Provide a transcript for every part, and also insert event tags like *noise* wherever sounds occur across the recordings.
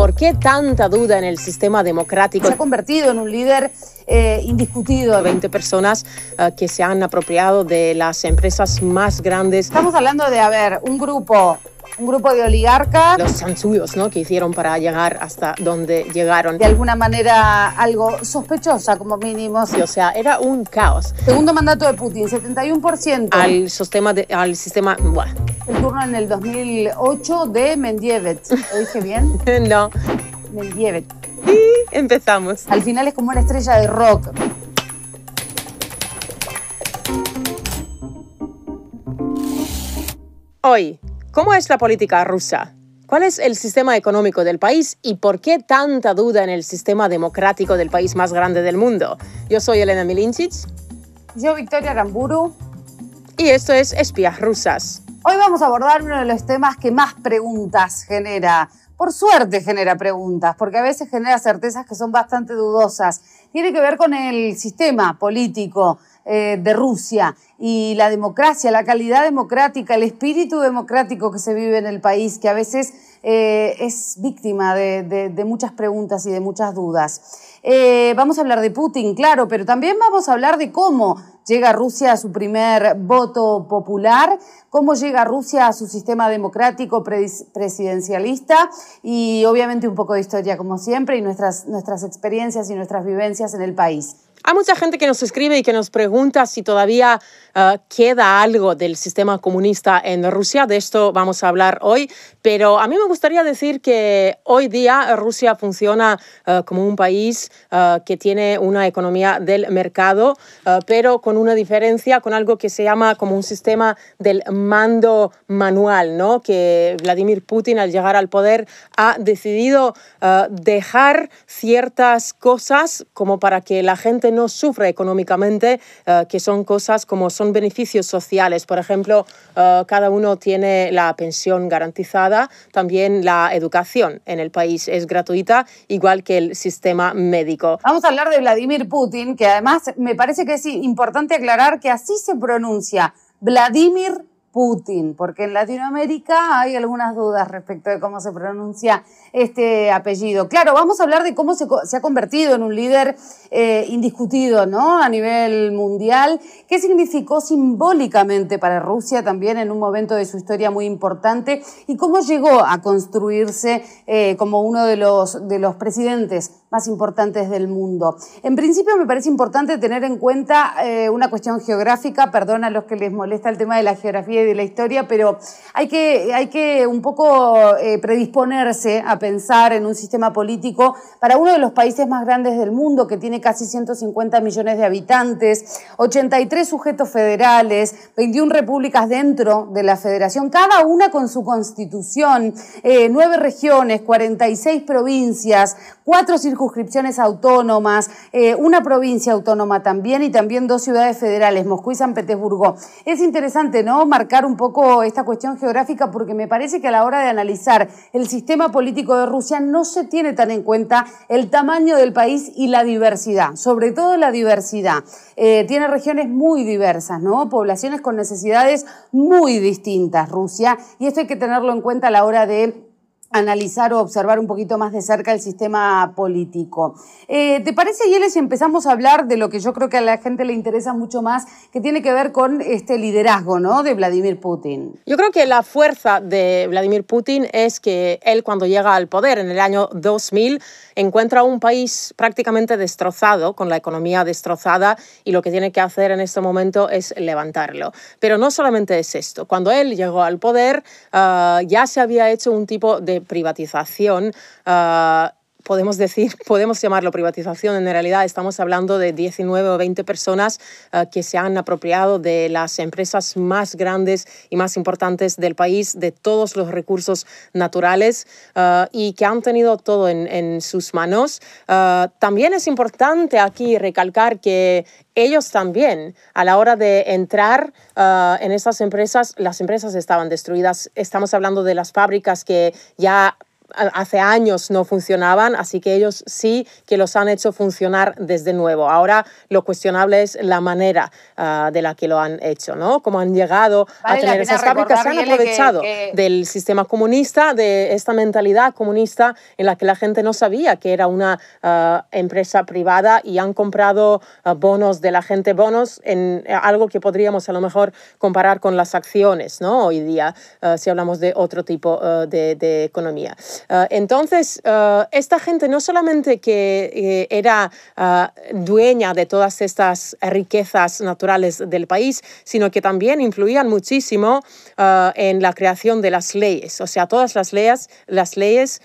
por qué tanta duda en el sistema democrático. Se ha convertido en un líder eh, indiscutido. 20 personas uh, que se han apropiado de las empresas más grandes. Estamos hablando de, a ver, un grupo un grupo de oligarcas. Los chanchullos, ¿no? Que hicieron para llegar hasta donde llegaron. De alguna manera algo sospechosa, como mínimo. Sí, o sea, era un caos. Segundo mandato de Putin, 71%. Al sistema, de, al sistema, bueno. El turno en el 2008 de Mendievet. ¿Lo dije bien? *laughs* no. Mendievet. Y empezamos. Al final es como una estrella de rock. Hoy, ¿cómo es la política rusa? ¿Cuál es el sistema económico del país y por qué tanta duda en el sistema democrático del país más grande del mundo? Yo soy Elena Milinchich. Yo, Victoria Ramburu. Y esto es Espías Rusas. Hoy vamos a abordar uno de los temas que más preguntas genera. Por suerte genera preguntas, porque a veces genera certezas que son bastante dudosas. Tiene que ver con el sistema político eh, de Rusia y la democracia, la calidad democrática, el espíritu democrático que se vive en el país, que a veces eh, es víctima de, muchas preguntas y de muchas dudas. Eh, vamos a hablar de Putin, claro, pero también vamos a hablar de cómo llega Rusia a su primer voto popular, cómo llega Rusia a su sistema democrático presidencialista y obviamente un poco de historia como siempre y nuestras, nuestras experiencias y nuestras vivencias en el país. Hay mucha gente que nos escribe y que nos pregunta si todavía uh, queda algo del sistema comunista en Rusia. De esto vamos a hablar hoy. Pero a mí me gustaría decir que hoy día Rusia funciona uh, como un país uh, que tiene una economía del mercado, pero con una diferencia, con algo que se llama como un sistema del mando manual, ¿no? que Vladimir Putin al llegar al poder ha decidido dejar ciertas cosas como para que la gente no sufre económicamente, uh, que son cosas como son beneficios sociales. Por ejemplo, uh, cada uno tiene la pensión garantizada, también la educación en el país es gratuita, igual que el sistema médico. Vamos a hablar de Vladimir Putin, que además me parece que es importante aclarar que así se pronuncia. Vladimir Putin, porque en Latinoamérica hay algunas dudas respecto de cómo se pronuncia este apellido. Claro, vamos a hablar de cómo se, ha convertido en un líder eh, indiscutido ¿no? a nivel mundial. ¿Qué significó simbólicamente para Rusia también en un momento de su historia muy importante? ¿Y cómo llegó a construirse eh, como uno de los, de los presidentes más importantes del mundo? En principio me parece importante tener en cuenta eh, una cuestión geográfica, perdón a los que les molesta el tema de la geografía de la historia, pero hay que, hay que un poco eh, predisponerse a pensar en un sistema político para uno de los países más grandes del mundo, que tiene casi 150 millones de habitantes, 83 sujetos federales, 21 repúblicas dentro de la federación, cada una con su constitución, eh, nueve regiones, 46 provincias, cuatro circunscripciones autónomas, eh, una provincia autónoma también y también dos ciudades federales, Moscú y San Petersburgo. Es interesante, ¿no? Marcar un poco esta cuestión geográfica porque me parece que a la hora de analizar el sistema político de Rusia no se tiene tan en cuenta el tamaño del país y la diversidad, sobre todo la diversidad. Eh, tiene regiones muy diversas, ¿no? Poblaciones con necesidades muy distintas, Rusia, y esto hay que tenerlo en cuenta a la hora de analizar o observar un poquito más de cerca el sistema político. Eh, ¿Te parece, Yeles, si empezamos a hablar de lo que yo creo que a la gente le interesa mucho más, que tiene que ver con este liderazgo ¿no? de Vladimir Putin? Yo creo que la fuerza de Vladimir Putin es que él cuando llega al poder en el año 2000 encuentra un país prácticamente destrozado, con la economía destrozada, y lo que tiene que hacer en este momento es levantarlo. Pero no solamente es esto. Cuando él llegó al poder, uh, ya se había hecho un tipo de privatización. Uh, podemos decir, *laughs* podemos llamarlo privatización, en realidad estamos hablando de 19 o 20 personas uh, que se han apropiado de las empresas más grandes y más importantes del país, de todos los recursos naturales uh, y que han tenido todo en, en sus manos. Uh, también es importante aquí recalcar que ellos también, a la hora de entrar en esas empresas, las empresas estaban destruidas. Estamos hablando de las fábricas que ya hace años no funcionaban, así que ellos sí que los han hecho funcionar desde nuevo. Ahora lo cuestionable es la manera ah, de la que lo han hecho, ¿no? Cómo han llegado a tener esas fábricas, se han aprovechado del sistema comunista, de esta mentalidad comunista en la que la gente no sabía que era una ah, empresa privada y han comprado ah, bonos de la gente, bonos en algo que podríamos a lo mejor comparar con las acciones, ¿no? Hoy día, si hablamos de otro tipo de, de economía. Ah, entonces, ah, esta gente no solamente que eh, era ah, dueña de todas estas riquezas naturales del país, sino que también influían muchísimo en la creación de las leyes. O sea, todas las leyes, las leyes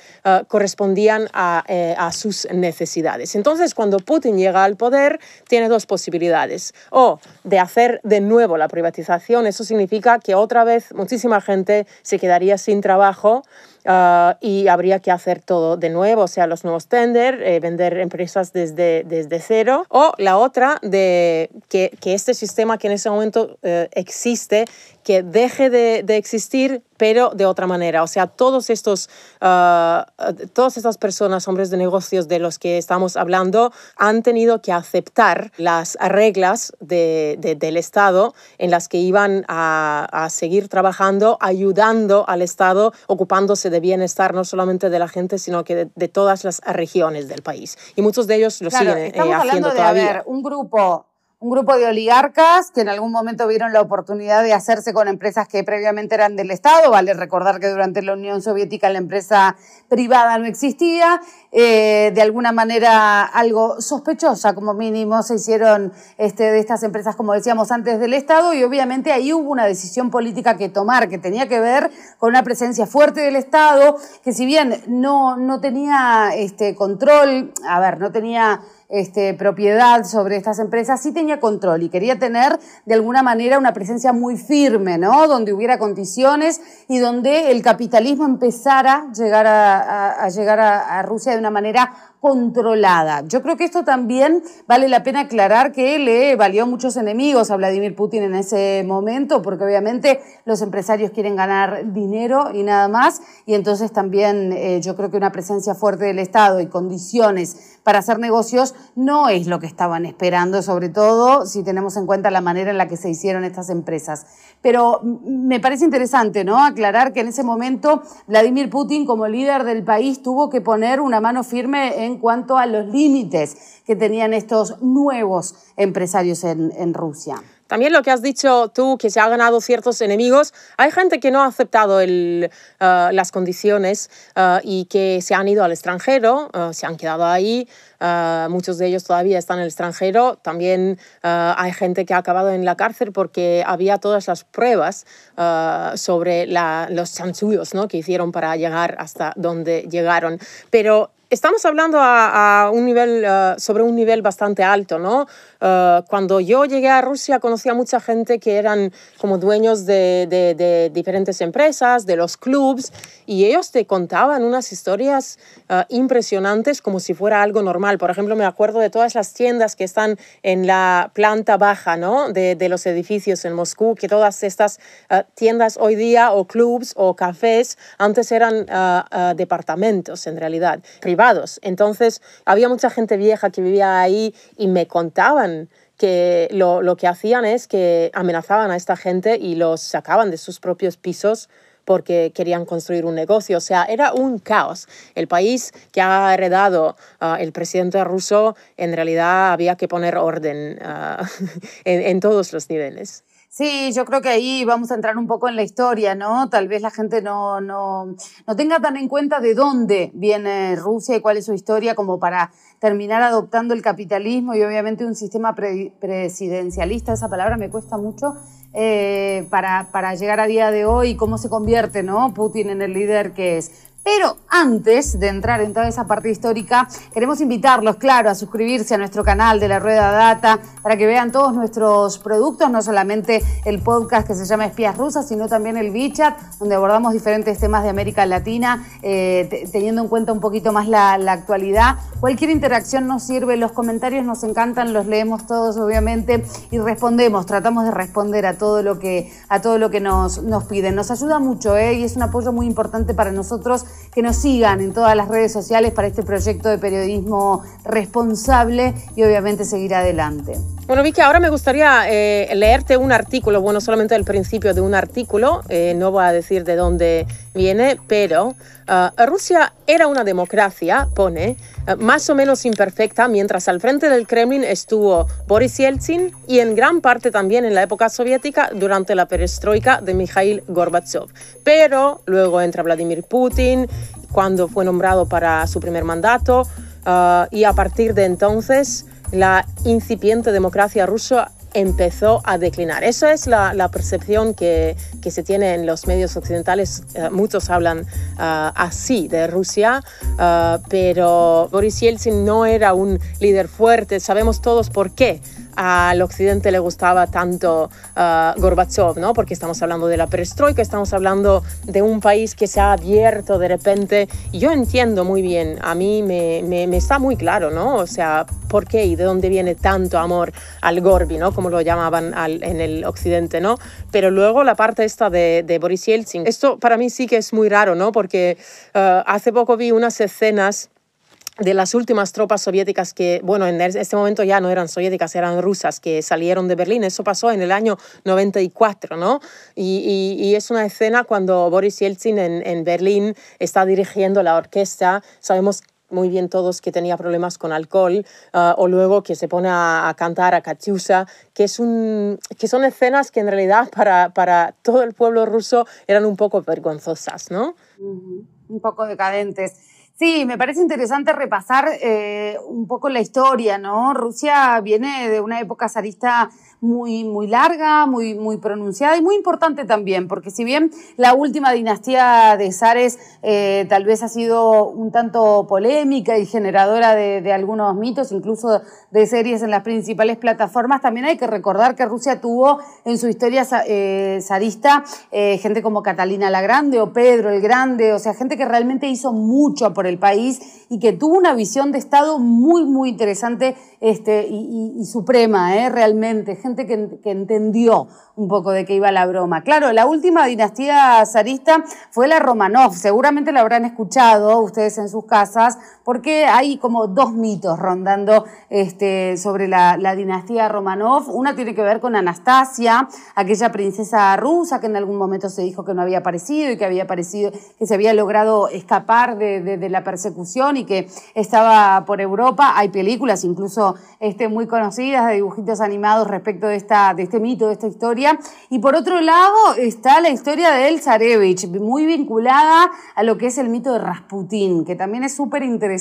correspondían a, eh, a sus necesidades. Entonces, cuando Putin llega al poder, tiene dos posibilidades. O de hacer de nuevo la privatización, eso significa que otra vez muchísima gente se quedaría sin trabajo. Ah, y habría que hacer todo de nuevo, o sea, los nuevos tender, eh, vender empresas desde, desde cero. O la otra, de que, que este sistema que en ese momento eh, existe, que deje de, de, existir, pero de otra manera. O sea, todos estos, ah, todas estas personas, hombres de negocios de los que estamos hablando, han tenido que aceptar las reglas de, del Estado en las que iban a, a seguir trabajando, ayudando al Estado, ocupándose de bienestar no solamente de la gente, sino que de, todas las regiones del país. Y muchos de ellos lo siguen eh, estamos haciendo de, todavía. un grupo un grupo de oligarcas que en algún momento vieron la oportunidad de hacerse con empresas que previamente eran del Estado. Vale recordar que durante la Unión Soviética la empresa privada no existía. Eh, de alguna manera algo sospechosa, como mínimo, se hicieron este, de estas empresas, como decíamos antes, del Estado. Y obviamente ahí hubo una decisión política que tomar, que tenía que ver con una presencia fuerte del Estado, que si bien no, no tenía este, control, a ver, no tenía este, propiedad sobre estas empresas, sí tenía control y quería tener de alguna manera una presencia muy firme, ¿no? Donde hubiera condiciones y donde el capitalismo empezara llegar a, llegar a Rusia de una manera controlada. Yo creo que esto también vale la pena aclarar que le valió muchos enemigos a Vladimir Putin en ese momento, porque obviamente los empresarios quieren ganar dinero y nada más, y entonces también eh, yo creo que una presencia fuerte del Estado y condiciones para hacer negocios no es lo que estaban esperando, sobre todo si tenemos en cuenta la manera en la que se hicieron estas empresas. Pero me parece interesante, ¿no? Aclarar que en ese momento Vladimir Putin, como líder del país, tuvo que poner una mano firme en cuanto a los límites que tenían estos nuevos empresarios en, en Rusia. También lo que has dicho tú, que se ha ganado ciertos enemigos, hay gente que no ha aceptado el, uh, las condiciones uh, y que se han ido al extranjero, uh, se han quedado ahí, muchos de ellos todavía están en el extranjero, también hay gente que ha acabado en la cárcel porque había todas las pruebas sobre los chanchullos ¿no? que hicieron para llegar hasta donde llegaron. Pero estamos hablando a, un nivel, eh, sobre un nivel bastante alto, ¿no? Eh, cuando yo llegué a Rusia conocí a mucha gente que eran como dueños de, de, diferentes empresas, de los clubs, y ellos te contaban unas historias eh, impresionantes como si fuera algo normal. Por ejemplo, me acuerdo de todas las tiendas que están en la planta baja, ¿no? De, de los edificios en Moscú, que todas estas tiendas hoy día o clubs o cafés antes eran departamentos en realidad entonces, había mucha gente vieja que vivía ahí y me contaban que lo, que hacían es que amenazaban a esta gente y los sacaban de sus propios pisos porque querían construir un negocio. O sea, era un caos. El país que ha heredado uh, el presidente ruso, en realidad había que poner orden *laughs* en, en todos los niveles. Sí, yo creo que ahí vamos a entrar un poco en la historia, ¿no? Tal vez la gente no, no, no tenga tan en cuenta de dónde viene Rusia y cuál es su historia como para terminar adoptando el capitalismo y obviamente un sistema presidencialista, esa palabra me cuesta mucho, eh, para, para llegar a día de hoy y cómo se convierte, ¿no? Putin en el líder que es. Pero antes de entrar en toda esa parte histórica, queremos invitarlos, claro, a suscribirse a nuestro canal de la Rueda Data para que vean todos nuestros productos, no solamente el podcast que se llama Espías Rusas, sino también el WeChat, donde abordamos diferentes temas de América Latina, eh, teniendo en cuenta un poquito más la, actualidad. Cualquier interacción nos sirve, los comentarios nos encantan, los leemos todos, obviamente, y respondemos, tratamos de responder a todo lo que, a todo lo que nos, nos piden. Nos ayuda mucho, ¿eh? y es un apoyo muy importante para nosotros que nos sigan en todas las redes sociales para este proyecto de periodismo responsable y obviamente seguir adelante. Bueno, Vicky, ahora me gustaría eh, leerte un artículo, bueno, solamente el principio de un artículo, eh, no voy a decir de dónde viene, pero uh, Rusia era una democracia, pone, uh, más o menos imperfecta, mientras al frente del Kremlin estuvo Boris Yeltsin y en gran parte también en la época soviética durante la perestroika de Mikhail Gorbachev. Pero luego entra Vladimir Putin cuando fue nombrado para su primer mandato uh, y a partir de entonces la incipiente democracia rusa empezó a declinar. Esa es la, percepción que, se tiene en los medios occidentales. Eh, muchos hablan ah, así de Rusia, ah, pero Boris Yeltsin no era un líder fuerte. Sabemos todos por qué al occidente le gustaba tanto uh, Gorbachev, ¿no? Porque estamos hablando de la perestroika, estamos hablando de un país que se ha abierto de repente. Yo entiendo muy bien, a mí me, está muy claro, ¿no? O sea, ¿por qué y de dónde viene tanto amor al Gorbi, ¿no? Como lo llamaban en el occidente, ¿no? Pero luego la parte esta de, de, Boris Yeltsin, esto para mí sí que es muy raro, ¿no? Porque uh, hace poco vi unas escenas de las últimas tropas soviéticas que, bueno, en este momento ya no eran soviéticas, eran rusas, que salieron de Berlín. Eso pasó en el año 94, ¿no? Y, y, es una escena cuando Boris Yeltsin en, en, Berlín está dirigiendo la orquesta. Sabemos muy bien todos que tenía problemas con alcohol, ah, o luego que se pone a, cantar a Katyusha, que, es un, que son escenas que en realidad para, para todo el pueblo ruso eran un poco vergonzosas, ¿no? Un poco decadentes. Sí, me parece interesante repasar eh, un poco la historia, ¿no? Rusia viene de una época zarista muy, muy larga, muy, muy pronunciada y muy importante también, porque si bien la última dinastía de zares eh, tal vez ha sido un tanto polémica y generadora de, algunos mitos, incluso de series en las principales plataformas, también hay que recordar que Rusia tuvo en su historia eh, zarista eh, gente como Catalina la Grande o Pedro el Grande, o sea, gente que realmente hizo mucho por el país y que tuvo una visión de Estado muy, muy interesante este, y, y, suprema, ¿eh? realmente, gente que, entendió un poco de qué iba la broma. Claro, la última dinastía zarista fue la Romanov, seguramente la habrán escuchado ustedes en sus casas, porque hay como dos mitos rondando este, sobre la, dinastía Romanov. Una tiene que ver con Anastasia, aquella princesa rusa que en algún momento se dijo que no había aparecido y que había aparecido, que se había logrado escapar de, la persecución y que estaba por Europa. Hay películas incluso este, muy conocidas de dibujitos animados respecto de, este mito, de esta historia. Y por otro lado está la historia de El Zarevich, muy vinculada a lo que es el mito de Rasputín, que también es súper interesante.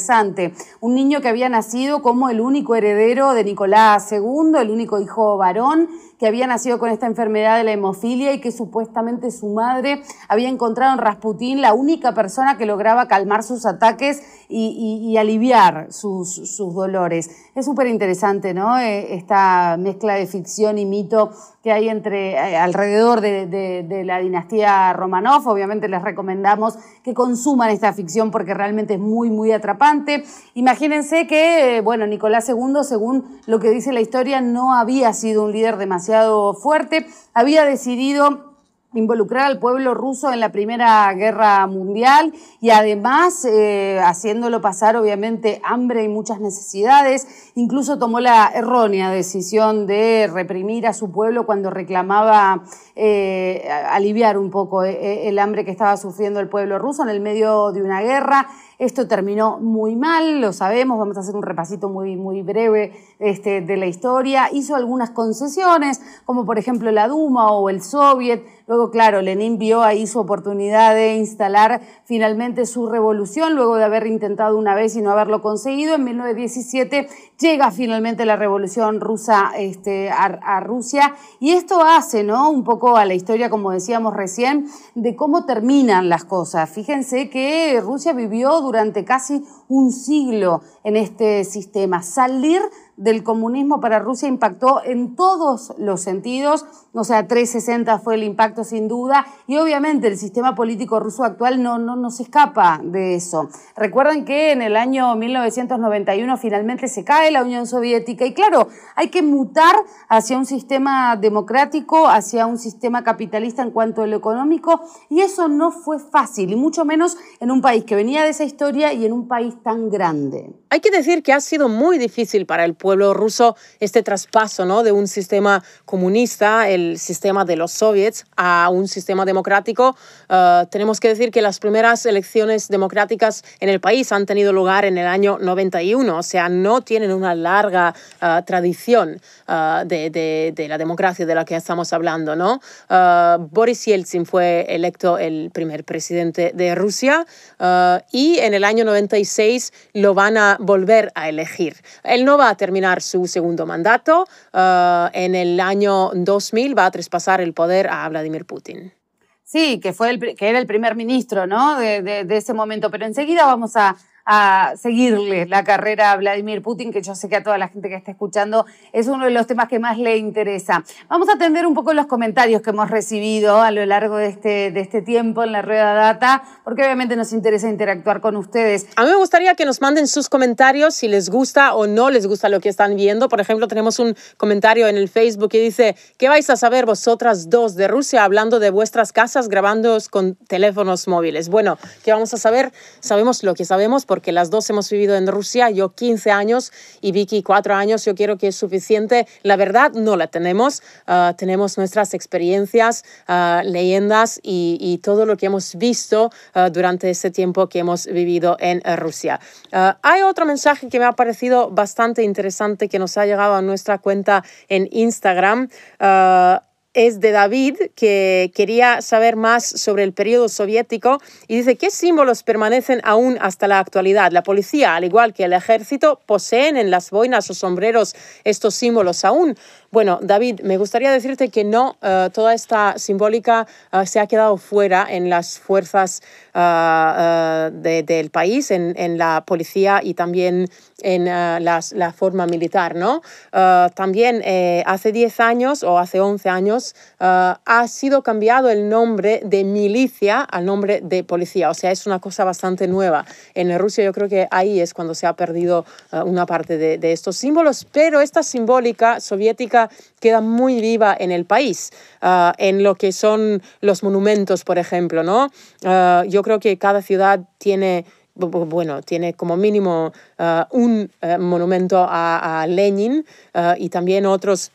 Un niño que había nacido como el único heredero de Nicolás II, el único hijo varón, que había nacido con esta enfermedad de la hemofilia y que supuestamente su madre había encontrado en Rasputín la única persona que lograba calmar sus ataques y, aliviar sus, sus, dolores. Es súper interesante, ¿no? Eh, esta mezcla de ficción y mito que hay entre, eh, alrededor de, de, la dinastía Romanov. Obviamente les recomendamos que consuman esta ficción porque realmente es muy, muy atrapante. Imagínense que, bueno, Nicolás II, según lo que dice la historia, no había sido un líder demasiado fuerte, había decidido involucrar al pueblo ruso en la Primera Guerra Mundial y además eh, haciéndolo pasar obviamente hambre y muchas necesidades. Incluso tomó la errónea decisión de reprimir a su pueblo cuando reclamaba eh, aliviar un poco eh, el hambre que estaba sufriendo el pueblo ruso en el medio de una guerra. Esto terminó muy mal, lo sabemos, vamos a hacer un repasito muy, muy breve este, de la historia. Hizo algunas concesiones, como por ejemplo la Duma o el Soviet. Luego, claro, Lenin vio ahí su oportunidad de instalar finalmente su revolución, luego de haber intentado una vez y no haberlo conseguido. En 1917 llega finalmente la revolución rusa este, a, a Rusia y esto hace, ¿no? Un poco a la historia, como decíamos recién, de cómo terminan las cosas. Fíjense que Rusia vivió durante casi un siglo en este sistema. Salir del comunismo para Rusia impactó en todos los sentidos, o sea, 360 fue el impacto sin duda, y obviamente el sistema político ruso actual no, no, no se escapa de eso. Recuerden que en el año 1991 finalmente se cae la Unión Soviética, y claro, hay que mutar hacia un sistema democrático, hacia un sistema capitalista en cuanto a lo económico, y eso no fue fácil, y mucho menos en un país que venía de esa historia y en un país tan grande. Hay que decir que ha sido muy difícil para el pueblo ruso este traspaso ¿no? de un sistema comunista, el sistema de los soviets, a un sistema democrático. Uh, tenemos que decir que las primeras elecciones democráticas en el país han tenido lugar en el año 91, o sea, no tienen una larga uh, tradición uh, de, de, de, la democracia de la que estamos hablando. ¿no? Boris Yeltsin fue electo el primer presidente de Rusia y en el año 96 lo van a volver a elegir. Él no va a terminar su segundo mandato. Uh, en el año 2000 va a traspasar el poder a Vladimir Putin. Sí, que, fue el, que era el primer ministro ¿no? de, de ese momento, pero enseguida vamos a, a seguirle la carrera a Vladimir Putin, que yo sé que a toda la gente que está escuchando es uno de los temas que más le interesa. Vamos a atender un poco los comentarios que hemos recibido a lo largo de este, de este tiempo en la rueda data, porque obviamente nos interesa interactuar con ustedes. A mí me gustaría que nos manden sus comentarios si les gusta o no les gusta lo que están viendo. Por ejemplo, tenemos un comentario en el Facebook que dice, ¿qué vais a saber vosotras dos de Rusia hablando de vuestras casas grabando con teléfonos móviles? Bueno, ¿qué vamos a saber? Sabemos lo que sabemos porque las dos hemos vivido en Rusia, yo 15 años y Vicky 4 años, yo quiero que es suficiente. La verdad no la tenemos, uh, tenemos nuestras experiencias, uh, leyendas y, y, todo lo que hemos visto uh, durante ese tiempo que hemos vivido en Rusia. hay otro mensaje que me ha parecido bastante interesante que nos ha llegado a nuestra cuenta en Instagram es de David, que quería saber más sobre el periodo soviético y dice, ¿qué símbolos permanecen aún hasta la actualidad? La policía, al igual que el ejército, poseen en las boinas o sombreros estos símbolos aún. Bueno, David, me gustaría decirte que no, uh, toda esta simbólica uh, se ha quedado fuera en las fuerzas de, del país, en, la policía y también en las, la forma militar, ¿no? también eh, hace 10 años o hace 11 años ha sido cambiado el nombre de milicia al nombre de policía, o sea, es una cosa bastante nueva. En Rusia yo creo que ahí es cuando se ha perdido una parte de estos símbolos, pero esta simbólica soviética queda muy viva en el país, uh, en lo que son los monumentos, por ejemplo, ¿no? Uh, yo creo que cada ciudad tiene bueno, tiene como mínimo uh, un monumento a, a Lenin y también otros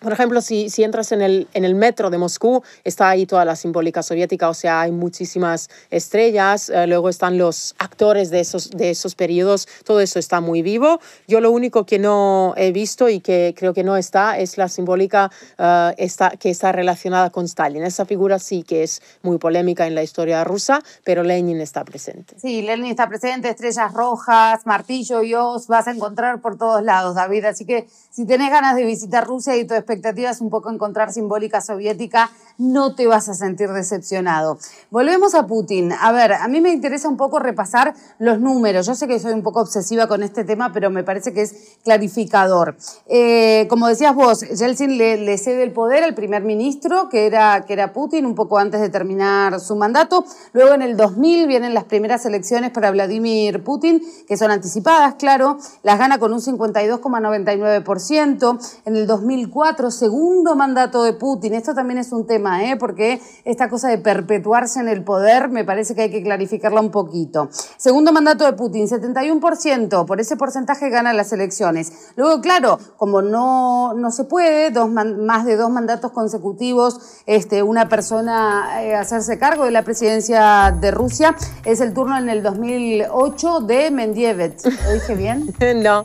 por ejemplo, si, si entras en el, en el metro de Moscú, está ahí toda la simbólica soviética, o sea, hay muchísimas estrellas, eh, luego están los actores de esos, de esos periodos, todo eso está muy vivo. Yo lo único que no he visto y que creo que no está es la simbólica uh, está, que está relacionada con Stalin. Esa figura sí que es muy polémica en la historia rusa, pero Lenin está presente. Sí, Lenin está presente, estrellas rojas, martillo y os vas a encontrar por todos lados, David. Así que si tenés ganas de visitar Rusia y tu expectativas un poco encontrar simbólica soviética, no te vas a sentir decepcionado. Volvemos a Putin. A ver, a mí me interesa un poco repasar los números. Yo sé que soy un poco obsesiva con este tema, pero me parece que es clarificador. Eh, como decías vos, Yeltsin le, le, cede el poder al primer ministro, que era, que era Putin, un poco antes de terminar su mandato. Luego en el 2000 vienen las primeras elecciones para Vladimir Putin, que son anticipadas, claro. Las gana con un 52,99%. En el 2004 segundo mandato de Putin. Esto también es un tema, ¿eh? porque esta cosa de perpetuarse en el poder me parece que hay que clarificarla un poquito. Segundo mandato de Putin, 71%, por ese porcentaje gana las elecciones. Luego, claro, como no, no se puede, dos más de dos mandatos consecutivos, este, una persona eh, hacerse cargo de la presidencia de Rusia, es el turno en el 2008 de Mendievet. ¿Lo dije bien? *laughs* no.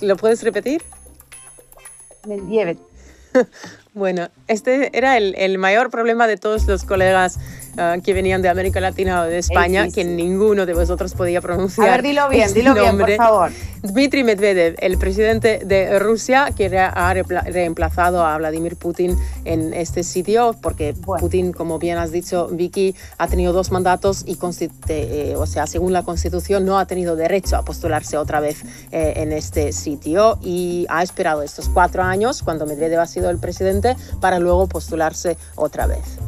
¿Lo puedes repetir? Mendievet. *laughs* Bueno, este era el, el, mayor problema de todos los colegas uh, que venían de América Latina o de España, que ninguno de vosotros podía pronunciar. A ver, dilo bien, dilo nombre. bien, por favor. Dmitry Medvedev, el presidente de Rusia, que ha reemplazado a Vladimir Putin en este sitio, porque Putin, como bien has dicho, Vicky, ha tenido dos mandatos y, eh, o sea, según la Constitución, no ha tenido derecho a postularse otra vez eh, en este sitio y ha esperado estos cuatro años, cuando Medvedev ha sido el presidente, para luego postularse otra vez.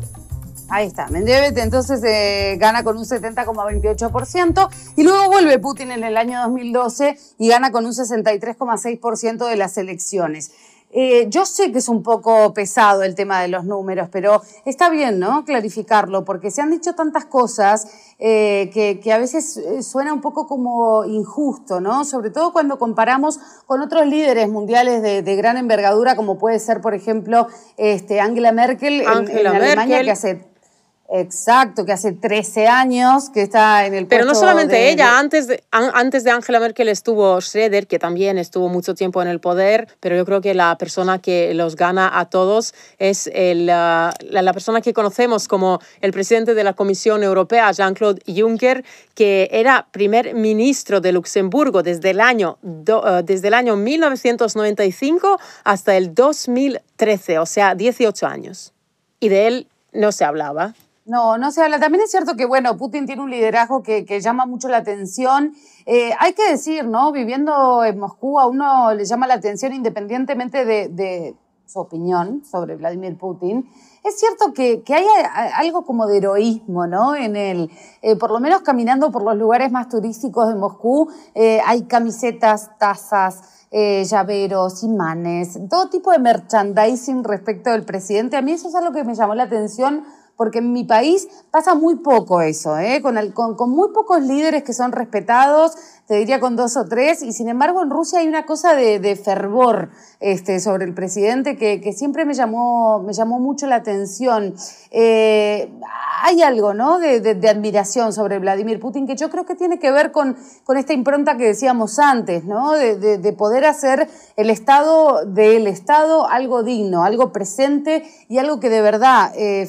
Ahí está, Medvedev entonces eh, gana con un 70,28% y luego vuelve Putin en el año 2012 y gana con un 63,6% de las elecciones. Eh, yo sé que es un poco pesado el tema de los números, pero está bien, ¿no? Clarificarlo, porque se han dicho tantas cosas eh, que, a veces suena un poco como injusto, ¿no? Sobre todo cuando comparamos con otros líderes mundiales de, gran envergadura, como puede ser, por ejemplo, este, Angela Merkel en, Alemania, que hace Exacto, que hace 13 años que está en el Pero no solamente ella, antes de, antes de Angela Merkel estuvo Schroeder, que también estuvo mucho tiempo en el poder, pero yo creo que la persona que los gana a todos es el, la, la, persona que conocemos como el presidente de la Comisión Europea, Jean-Claude Juncker, que era primer ministro de Luxemburgo desde el año, eh, desde el año 1995 hasta el 2013, o sea, 18 años. Y de él no se hablaba. No, no se habla. También es cierto que, bueno, Putin tiene un liderazgo que, llama mucho la atención. Eh, hay que decir, ¿no? Viviendo en Moscú a uno le llama la atención independientemente de, su opinión sobre Vladimir Putin. Es cierto que, hay algo como de heroísmo, ¿no? En eh, por lo menos caminando por los lugares más turísticos de Moscú, eh, hay camisetas, tazas, llaveros, imanes, todo tipo de merchandising respecto del presidente. A mí eso es algo que me llamó la atención porque en mi país pasa muy poco eso, ¿eh? con, con, muy pocos líderes que son respetados, te diría con dos o tres, y sin embargo en Rusia hay una cosa de, fervor este, sobre el presidente que, siempre me llamó, mucho la atención. Eh, hay algo. De, admiración sobre Vladimir Putin que yo creo que tiene que ver con, esta impronta que decíamos antes, de, poder hacer el Estado del Estado algo digno, algo presente y algo que de verdad eh,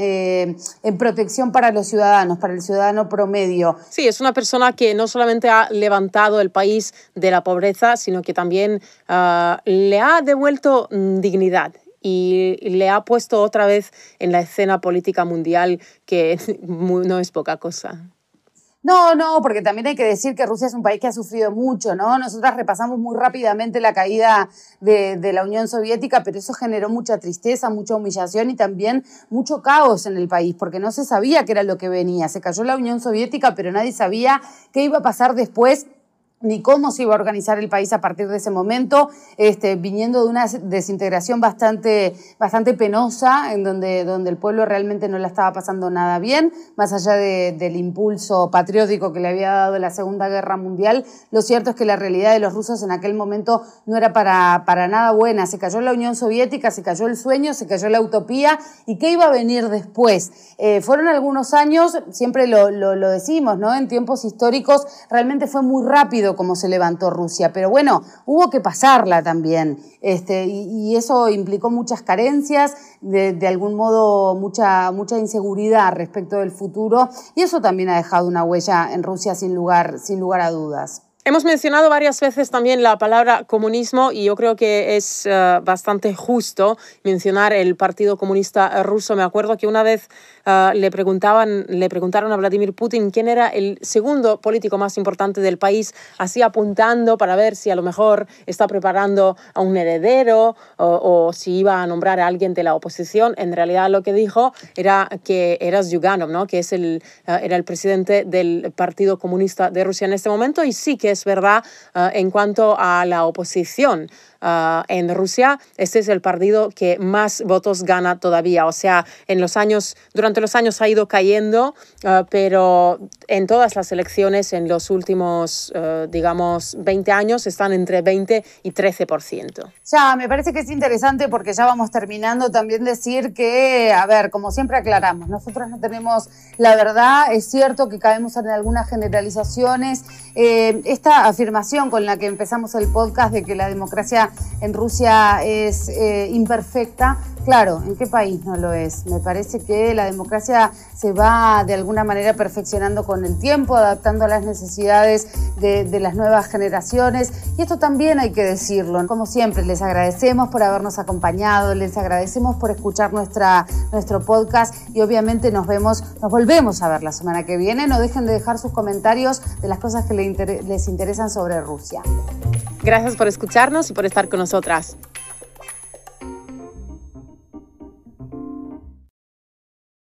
eh, en protección para los ciudadanos, para el ciudadano promedio. Sí, es una persona que no solamente ha levantado el país de la pobreza, sino que también ah, le ha devuelto mm, dignidad y le ha puesto otra vez en la escena política mundial, que *laughs* no es poca cosa. No, no, porque también hay que decir que Rusia es un país que ha sufrido mucho, ¿no? Nosotras repasamos muy rápidamente la caída de, de, la Unión Soviética, pero eso generó mucha tristeza, mucha humillación y también mucho caos en el país, porque no se sabía qué era lo que venía. Se cayó la Unión Soviética, pero nadie sabía qué iba a pasar después ni cómo se iba a organizar el país a partir de ese momento, este, viniendo de una desintegración bastante, bastante penosa, en donde, donde el pueblo realmente no la estaba pasando nada bien, más allá del impulso patriótico que le había dado la Segunda Guerra Mundial. Lo cierto es que la realidad de los rusos en aquel momento no era para, para nada buena. Se cayó la Unión Soviética, se cayó el sueño, se cayó la utopía. ¿Y qué iba a venir después? Eh, fueron algunos años, siempre lo, lo, lo decimos, ¿no? En tiempos históricos realmente fue muy rápido cómo se levantó Rusia, pero bueno, hubo que pasarla también, este, y, eso implicó muchas carencias, de, de, algún modo mucha, mucha inseguridad respecto del futuro, y eso también ha dejado una huella en Rusia sin lugar, sin lugar a dudas. Hemos mencionado varias veces también la palabra comunismo y yo creo que es eh, bastante justo mencionar el Partido Comunista Ruso. Me acuerdo que una vez eh, le, preguntaban, le preguntaron a Vladimir Putin quién era el segundo político más importante del país, así apuntando para ver si a lo mejor está preparando a un heredero o, si iba a nombrar a alguien de la oposición. En realidad lo que dijo era que era Zyuganov, ¿no? que es el, eh, era el presidente del Partido Comunista de Rusia en este momento y sí que es verdad eh, en cuanto a la oposición. Ah, en Rusia, este es el partido que más votos gana todavía. O sea, en los años, durante los años ha ido cayendo, ah, pero en todas las elecciones en los últimos, ah, digamos, 20 años están entre 20 y 13%. Ya, me parece que es interesante porque ya vamos terminando también decir que, a ver, como siempre aclaramos, nosotros no tenemos la verdad, es cierto que caemos en algunas generalizaciones. Eh, esta afirmación con la que empezamos el podcast de que la democracia en Rusia es eh, imperfecta Claro, ¿en qué país no lo es? Me parece que la democracia se va de alguna manera perfeccionando con el tiempo, adaptando a las necesidades de, las nuevas generaciones. Y esto también hay que decirlo. Como siempre, les agradecemos por habernos acompañado, les agradecemos por escuchar nuestra, nuestro podcast y obviamente nos vemos, nos volvemos a ver la semana que viene. No dejen de dejar sus comentarios de las cosas que les interesan sobre Rusia. Gracias por escucharnos y por estar con nosotras.